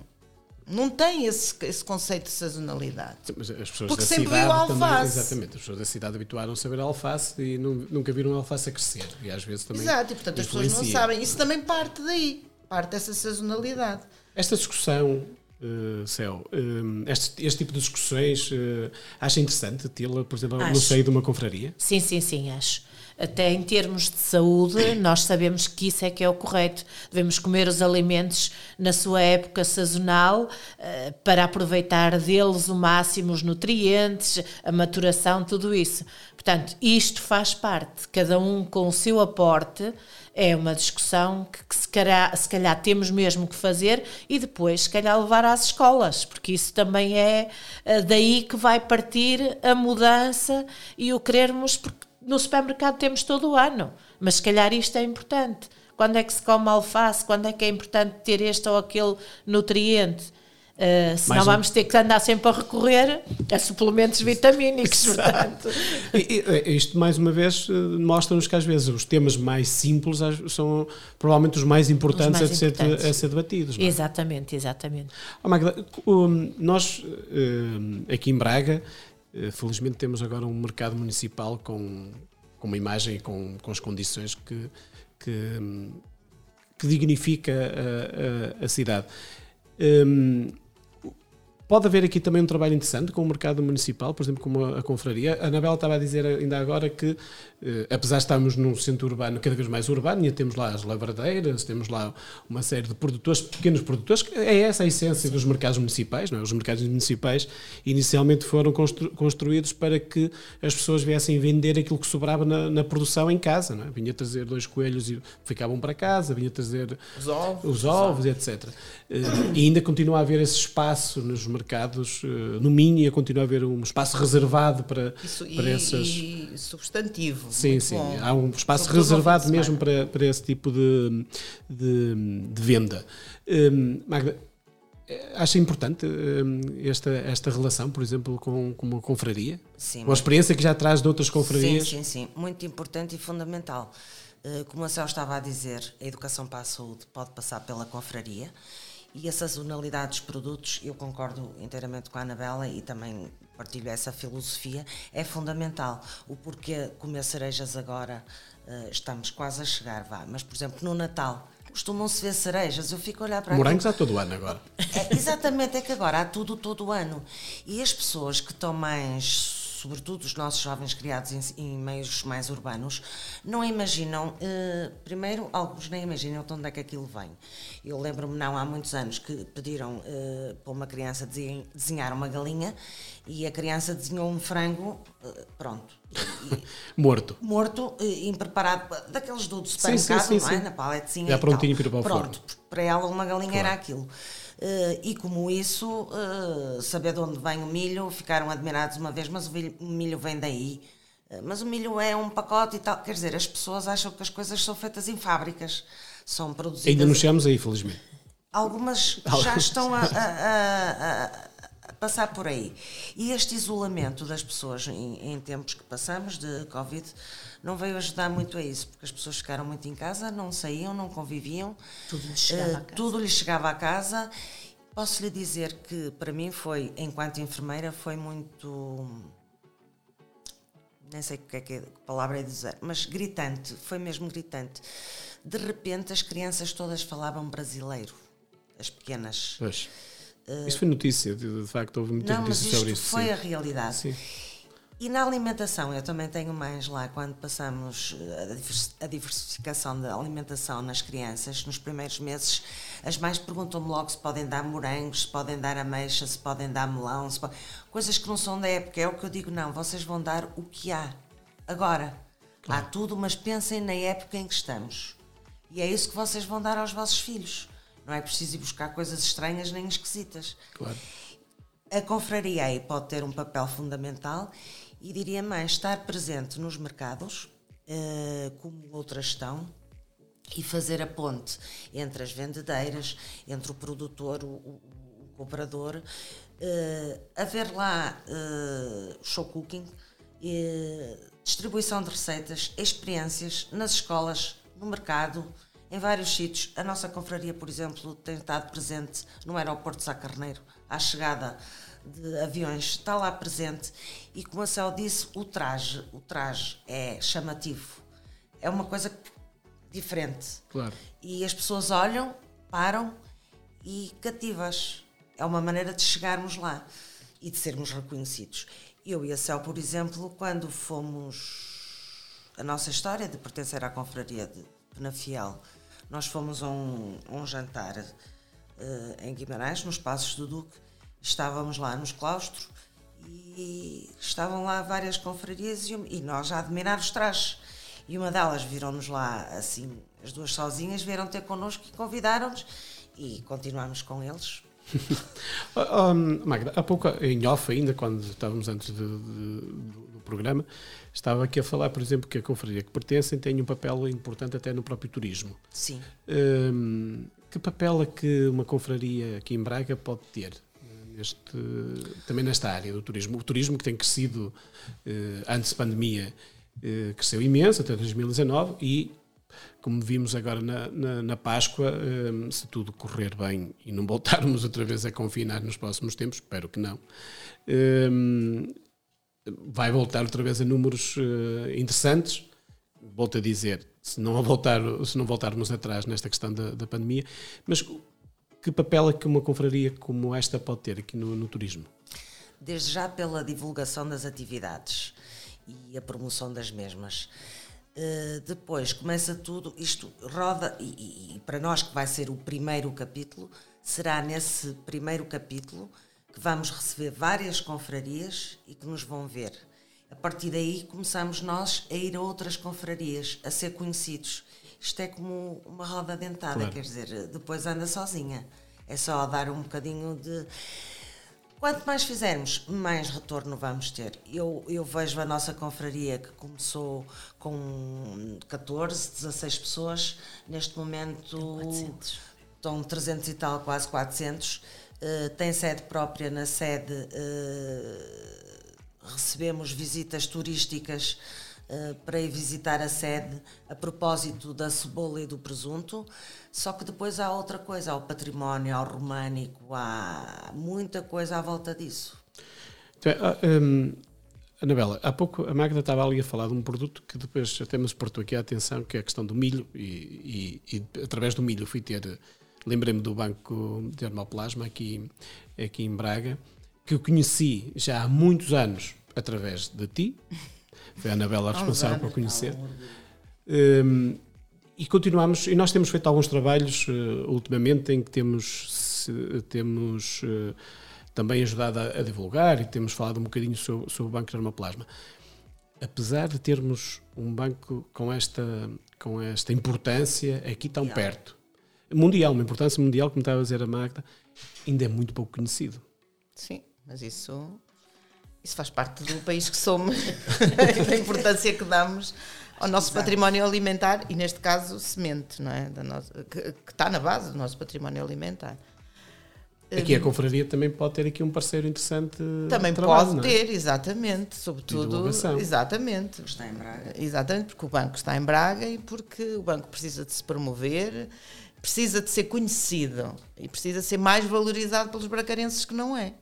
Não tem esse, esse conceito de sazonalidade. Mas as pessoas Porque da sempre cidade viu alface. Também, exatamente, as pessoas da cidade habituaram-se a ver a alface e não, nunca viram a alface a crescer. E às vezes também. Exato, e portanto influencia. as pessoas não sabem. Isso também parte daí, parte dessa sazonalidade. Esta discussão, uh, Céu, uh, este, este, tipo de discussões, uh, acha interessante tê-la, por exemplo, acho. no seio de uma confraria? Sim, sim, sim, acho até em termos de saúde, nós sabemos que isso é que é o correto. Devemos comer os alimentos na sua época sazonal uh, para aproveitar deles o máximo os nutrientes, a maturação, tudo isso. Portanto, isto faz parte, cada um com o seu aporte. É uma discussão que, que se, calhar, se calhar temos mesmo que fazer e depois, se calhar, levar às escolas, porque isso também é uh, daí que vai partir a mudança e o querermos, porque no supermercado temos todo o ano, mas se calhar isto é importante. Quando é que se come alface? Quando é que é importante ter este ou aquele nutriente? Uh, senão um... vamos ter que andar sempre a recorrer a suplementos vitamínicos. portanto. Isto, mais uma vez, eh, mostra-nos que às vezes os temas mais simples são provavelmente os mais importantes, mais a, importantes. Ser, a, ser, debatidos. É? Exatamente, exatamente. Oh, Magda, nós eh, aqui em Braga felizmente temos agora um mercado municipal com, com uma imagem e com, com as condições que, que, que dignifica a, a, a cidade. Um, Pode haver aqui também um trabalho interessante com o mercado municipal, por exemplo, como a, a confraria. A Anabela estava a dizer ainda agora que, eh, apesar de estarmos num centro urbano cada vez mais urbano, e temos lá as lavradeiras, temos lá uma série de produtores, pequenos produtores, é essa a essência dos mercados municipais. Não é? Os mercados municipais inicialmente foram constru, construídos para que as pessoas viessem vender aquilo que sobrava na, na produção em casa. Não é? Vinha trazer dois coelhos e ficavam para casa, vinha trazer os ovos, os ovos etc. Eh, e ainda continua a haver esse espaço nos mercados, eh, no Minho, e a continuar a haver um espaço reservado para, Isso, para e, essas. E substantivo. Sim, sim. Bom. Há um espaço reservado mesmo para, para esse tipo de, de, de venda. Um, Magda, acha importante um, esta, esta relação, por exemplo, com, com uma confraria? Sim. Com a experiência que já traz de outras confrarias? Sim, sim, sim. Muito importante e fundamental. Uh, como a Céu estava a dizer, a educação para a saúde pode passar pela confraria e a sazonalidade dos produtos, eu concordo inteiramente com a Anabela e também partilho essa filosofia, é fundamental. O porquê comer cerejas agora, uh, estamos quase a chegar, vá. Mas, por exemplo, no Natal, costumam-se ver cerejas, eu fico a olhar para Morangos aquilo. há todo o ano agora. É, exatamente, é que agora há tudo todo o ano. E as pessoas que estão mais sobretudo os nossos jovens criados em, em meios mais urbanos, não imaginam, eh, primeiro, alguns nem imaginam de onde é que aquilo vem. Eu lembro-me, não há muitos anos, que pediram eh, para uma criança desenhar uma galinha e a criança desenhou um frango, eh, pronto. E, [laughs] morto. Morto, impreparado, daqueles do supermercado, sim, sim, sim, não é? Na paletezinha. Já prontinho para o Pronto, para ela uma galinha claro. era aquilo. Uh, e como isso, uh, saber de onde vem o milho, ficaram admirados uma vez, mas o milho, vem daí. Uh, mas o milho é um pacote e tal. Quer dizer, as pessoas acham que as coisas são feitas em fábricas, são produzidas. Ainda não chegamos aí, felizmente. Algumas já estão a, a, a, a, passar por aí. E este isolamento das pessoas em, em tempos que passamos de Covid não veio ajudar muito a isso, porque as pessoas ficaram muito em casa, não saíam, não conviviam. Tudo lhes chegava uh, a casa. Tudo lhes chegava a casa. Posso lhe dizer que para mim foi, enquanto enfermeira, foi muito. Nem sei o que é que é, a palavra é dizer, mas gritante, foi mesmo gritante. De repente as crianças todas falavam brasileiro, as pequenas. Pois. Uh, isso foi notícia, de, facto, houve muita não, notícia sobre isso. Não, mas foi sim. a realidade. Sim. E na alimentação, eu também tenho mais lá, quando passamos eh, a diversificação da alimentação nas crianças, nos primeiros meses, as mães perguntam-me logo se podem dar morangos, se podem dar ameixa, se podem dar melão, coisas que não são da época. É o que eu digo, não, vocês vão dar o que há. Agora, claro. há tudo, mas pensem na época em que estamos. E é isso que vocês vão dar aos vossos filhos. Não é preciso ir buscar coisas estranhas nem esquisitas. Claro. A confraria aí pode ter um papel fundamental e diria mais, estar presente nos mercados, uh, como outras estão, e fazer a ponte entre as vendedeiras, entre o produtor, o, o, o comprador, uh, haver lá uh, show cooking, uh, distribuição de receitas, experiências nas escolas, no mercado, em vários sítios. A nossa confraria, por exemplo, tem estado presente no aeroporto de Sá Carneiro, à chegada de aviões está lá presente e como a Céu disse, o traje, o traje é chamativo. É uma coisa diferente. Claro. E as pessoas olham, param e cativas. É uma maneira de chegarmos lá e de sermos reconhecidos. Eu e a Céu, por exemplo, quando fomos a nossa história de pertencer à confraria de Penafiel, nós fomos a um, um jantar uh, em Guimarães, nos Passos do Duque, estávamos lá nos claustros e estavam lá várias confrarias e, e nós a admirar os trajes. E uma delas viram-nos lá assim, as duas sozinhas, vieram ter connosco e convidaram-nos e continuámos com eles. um, [laughs] Magda, há pouco em off ainda, quando estávamos antes de, de, do programa, estava aqui a falar, por exemplo, que a confraria que pertencem tem um papel importante até no próprio turismo. Sim. Um, que papel é que uma confraria aqui em Braga pode ter? Este, também nesta área do turismo. O turismo que tem crescido eh, antes da pandemia eh, cresceu imenso até 2019 e como vimos agora na, na, na Páscoa, eh, se tudo correr bem e não voltarmos outra vez a confinar nos próximos tempos, espero que não, vai voltar outra vez a números uh, interessantes. Volto a dizer, se não, voltar, se não voltarmos atrás nesta questão da, da, pandemia, mas que papel é que uma confraria como esta pode ter aqui no, no turismo? Desde já pela divulgação das atividades e a promoção das mesmas. Uh, depois começa tudo, isto roda, e, e, para nós que vai ser o primeiro capítulo, será nesse primeiro capítulo que vamos receber várias confrarias e que nos vão ver. A partir daí começamos nós a ir a outras confrarias, a ser conhecidos. Isto é como uma roda dentada, claro. quer dizer, depois anda sozinha. É só dar um bocadinho de. Quanto mais fizermos, mais retorno vamos ter. Eu, eu vejo a nossa confraria que começou com 14, 16 pessoas, neste momento 400. estão 300 e tal, quase 400 eh, tem sede própria na sede, uh, recebemos visitas turísticas uh, para ir visitar a sede a propósito da cebola e do presunto, só que depois há outra coisa, há o património, há o românico, há muita coisa à volta disso. Então, um, Anabela, há pouco a Magda estava ali a falar de um produto que depois até me exportou aqui a atenção, que é a questão do milho, e, e, e através do milho fui ter lembrei-me do Banco de Hermoplasma aqui, aqui em Braga, que eu conheci já há muitos anos através de ti. Foi a Anabela responsável por conhecer. Um, e continuamos, e nós temos feito alguns trabalhos uh, ultimamente em que temos, se, temos uh, também ajudado a, a, divulgar e temos falado um bocadinho sobre, sobre o Banco de Hermoplasma. Apesar de termos um banco com esta, com esta importância aqui tão perto, mundial, uma importância mundial, como estava a dizer a Magda, ainda é muito pouco conhecido. Sim, mas isso, isso faz parte do país que somos, [laughs] da importância que damos ao nosso Exato. património alimentar e, neste caso, semente, não é? Da nossa, que, que está na base do nosso património alimentar. Aqui a confraria também pode ter aqui um parceiro interessante. Também trabalho, pode é? ter, exatamente, sobretudo, exatamente. Está em Braga. Exatamente, porque o banco está em Braga e porque o banco precisa de se promover precisa de ser conhecido e precisa ser mais valorizado pelos bracarenses que não é.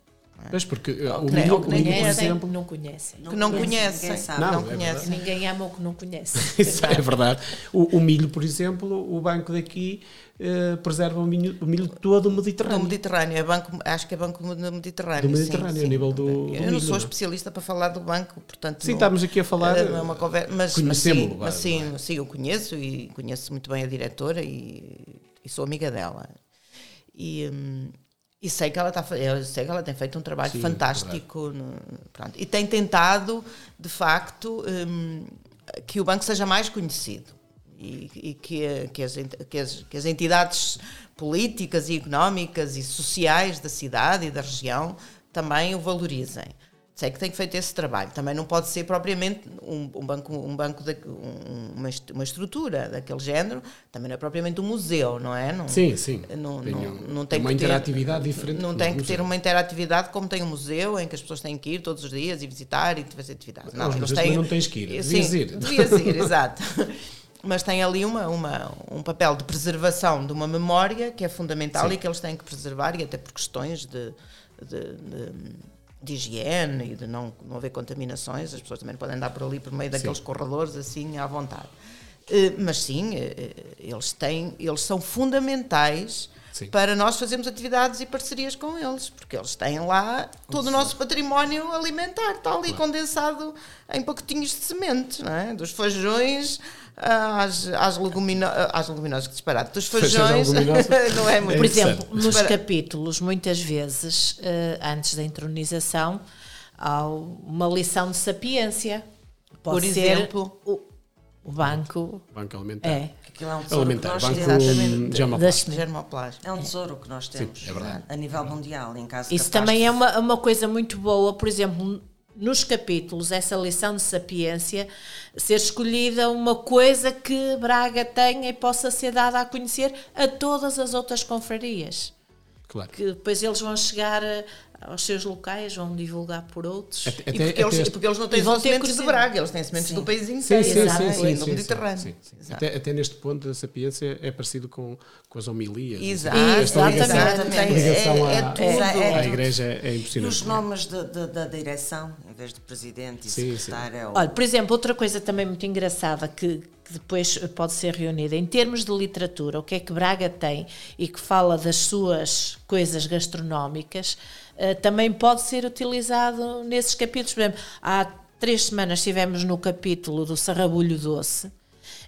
Mas porque uh, o milho, o milho por exemplo. Não conhecem. Que não conhecem. Não, não é conhecem. Ninguém ama o que não conhece. [laughs] Isso é verdade. O, o, milho, por exemplo, o banco daqui uh, preserva o milho, o milho todo o Mediterrâneo. Do Mediterrâneo. É banco, acho que é banco do Mediterrâneo. Do Mediterrâneo, sim, a nível do. Eu do não sou especialista para falar do banco, portanto. Sim, não, estamos aqui a falar. É uma conversa, mas, mas, sim, mas sim, sim, eu conheço e conheço muito bem a diretora e e sou amiga dela. E, hum, e sei que ela está eu sei que ela tem feito um trabalho Sim, fantástico no, pronto, e tem tentado de facto um, que o banco seja mais conhecido e, e que, que, as, que, as, que as entidades políticas e económicas e sociais da cidade e da região também o valorizem sei que tem feito esse trabalho. Também não pode ser propriamente um, um banco, um banco de, um, uma, uma estrutura daquele género, também não é propriamente um museu, não é? Não, sim, sim. Não, tem, não, não tem uma interatividade ter, diferente. Não tem que museu. ter uma interatividade como tem um museu, em que as pessoas têm que ir todos os dias e visitar e fazer atividades. Não, não, eles têm, não tens que ir, devias sim, ir. Devias ir, [laughs] [laughs] exato. Mas tem ali uma, uma, um papel de preservação de uma memória que é fundamental sim. e que eles têm que preservar, e até por questões de, de, de de higiene e de não, não haver contaminações, as pessoas também podem andar por ali por meio daqueles sim. corredores assim à vontade. Uh, mas sim, uh, eles têm, eles são fundamentais sim. para nós fazermos atividades e parcerias com eles, porque eles têm lá todo o nosso património alimentar, está ali claro. condensado em pacotinhos de semente, não é? dos feijões às, às, legumino, às leguminosas, que disparado, dos feijões, [laughs] não é muito. Por exemplo, nos capítulos, muitas vezes, eh, antes da entronização, há uma lição de sapiência. Pode Por exemplo, o, o banco. Banco alimentar. É. Aquilo é um tesouro alimentar. que nós banco É um tesouro que nós temos Sim, é a nível mundial, em caso Isso também é uma, uma coisa muito boa, por exemplo, nos capítulos, essa lição de sapiência, ser escolhida uma coisa que Braga tenha e possa ser dada a conhecer a todas as outras confrarias. Claro. Que depois eles vão chegar a- aos seus locais, vão divulgar por outros. Até- E porque, até eles, porque eles não têm E ter sementes de. Braga, eles têm sementes Sim. do país inteiro, sim, sim, Exato. sim, incluindo sim, o sim, Mediterrâneo. sim, sim. Exato. Até, até neste ponto a sapiência é parecido com, com as homilias. Exato, Esta ligação, Exatamente. a É- é à É igreja é E impressionante. os nomes de- de- da direção, em vez de presidente e Sim, sim. secretário, é o- Olha, por exemplo, outra coisa também muito engraçada que, que depois pode ser reunida, em termos de literatura, o que é que Braga tem e que fala das suas coisas gastronómicas, eh, também pode ser utilizado nesses capítulos. Por exemplo, há três semanas estivemos no capítulo do Sarrabulho Doce,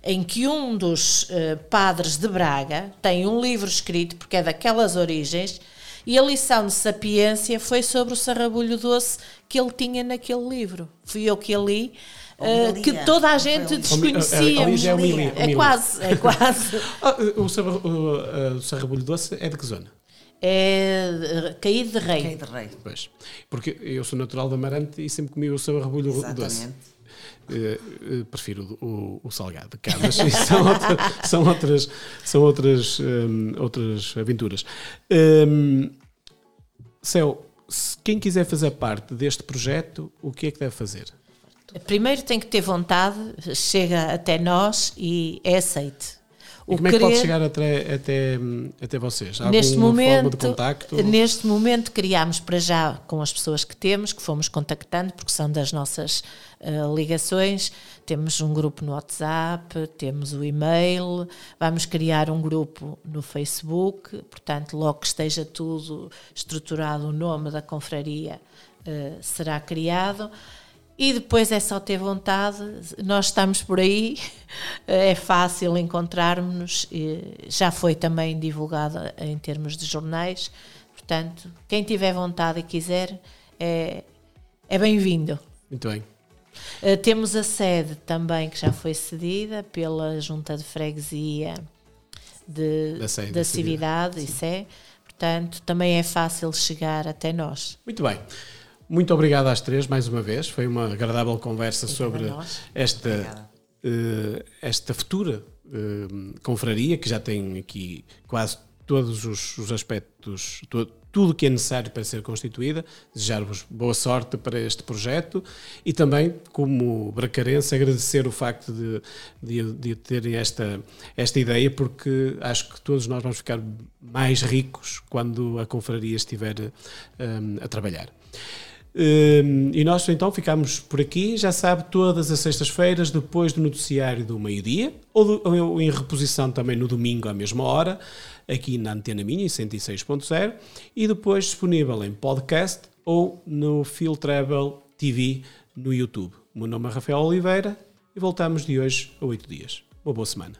em que um dos eh, padres de Braga tem um livro escrito, porque é daquelas origens, e a lição de sapiência foi sobre o sarrabulho doce que ele tinha naquele livro. Fui eu que a li, eh, Homilia. que toda a gente homilia. desconhecia. Já é homilia, É homilia. quase, é [laughs] quase. Ah, o, sarra- o, sarrabulho doce é de que zona? É eh, caído de rei. Rei de Rei. Pois. Porque eu sou natural de Amarante e sempre comi o sarrabulho doce. Exatamente. Eh, eh, prefiro o, o salgado cá, mas [laughs] são, outra- são outras, são outras, hum, outras aventuras. Hum, Céu, se quem quiser fazer parte deste projeto, o que é que deve fazer? Primeiro tem que ter vontade, chega até nós e é aceite. E como é que pode chegar até, até, até vocês? Há neste momento, contacto? neste momento criámos para já com as pessoas que temos, que fomos contactando, porque são das nossas eh, ligações. Temos um grupo no WhatsApp, temos o e-mail, vamos criar um grupo no Facebook, portanto, logo que esteja tudo estruturado, o nome da confraria eh, será criado. E depois é só ter vontade, nós estamos por aí, é fácil encontrarmos-nos, já foi também divulgado em termos de jornais, portanto, quem tiver vontade e quiser é, é bem-vindo. Muito bem. Uh, temos a sede também que já foi cedida pela Junta de Freguesia de, Da Sé, da da Cividade, isso é, portanto, também é fácil chegar até nós. Muito bem. Muito obrigado às três mais uma vez. Foi uma agradável conversa sobre esta, eh, esta futura eh, confraria que já tem aqui quase todos os, os aspectos, to- tudo o que é necessário para ser constituída. Desejar-vos boa sorte para este projeto e também, como bracarense, agradecer o facto de, de, de terem esta, esta ideia, porque acho que todos nós vamos ficar mais ricos quando a confraria estiver eh, a trabalhar. Hum, e nós então ficamos por aqui, já sabe, todas as sextas-feiras, depois do noticiário do meio-dia, ou, ou em reposição também no domingo à mesma hora, aqui na Antena Minha, em 106.0, e depois disponível em podcast ou no Phil Travel TV no YouTube. O meu nome é Rafael Oliveira e voltamos de hoje a oito dias. Uma boa semana.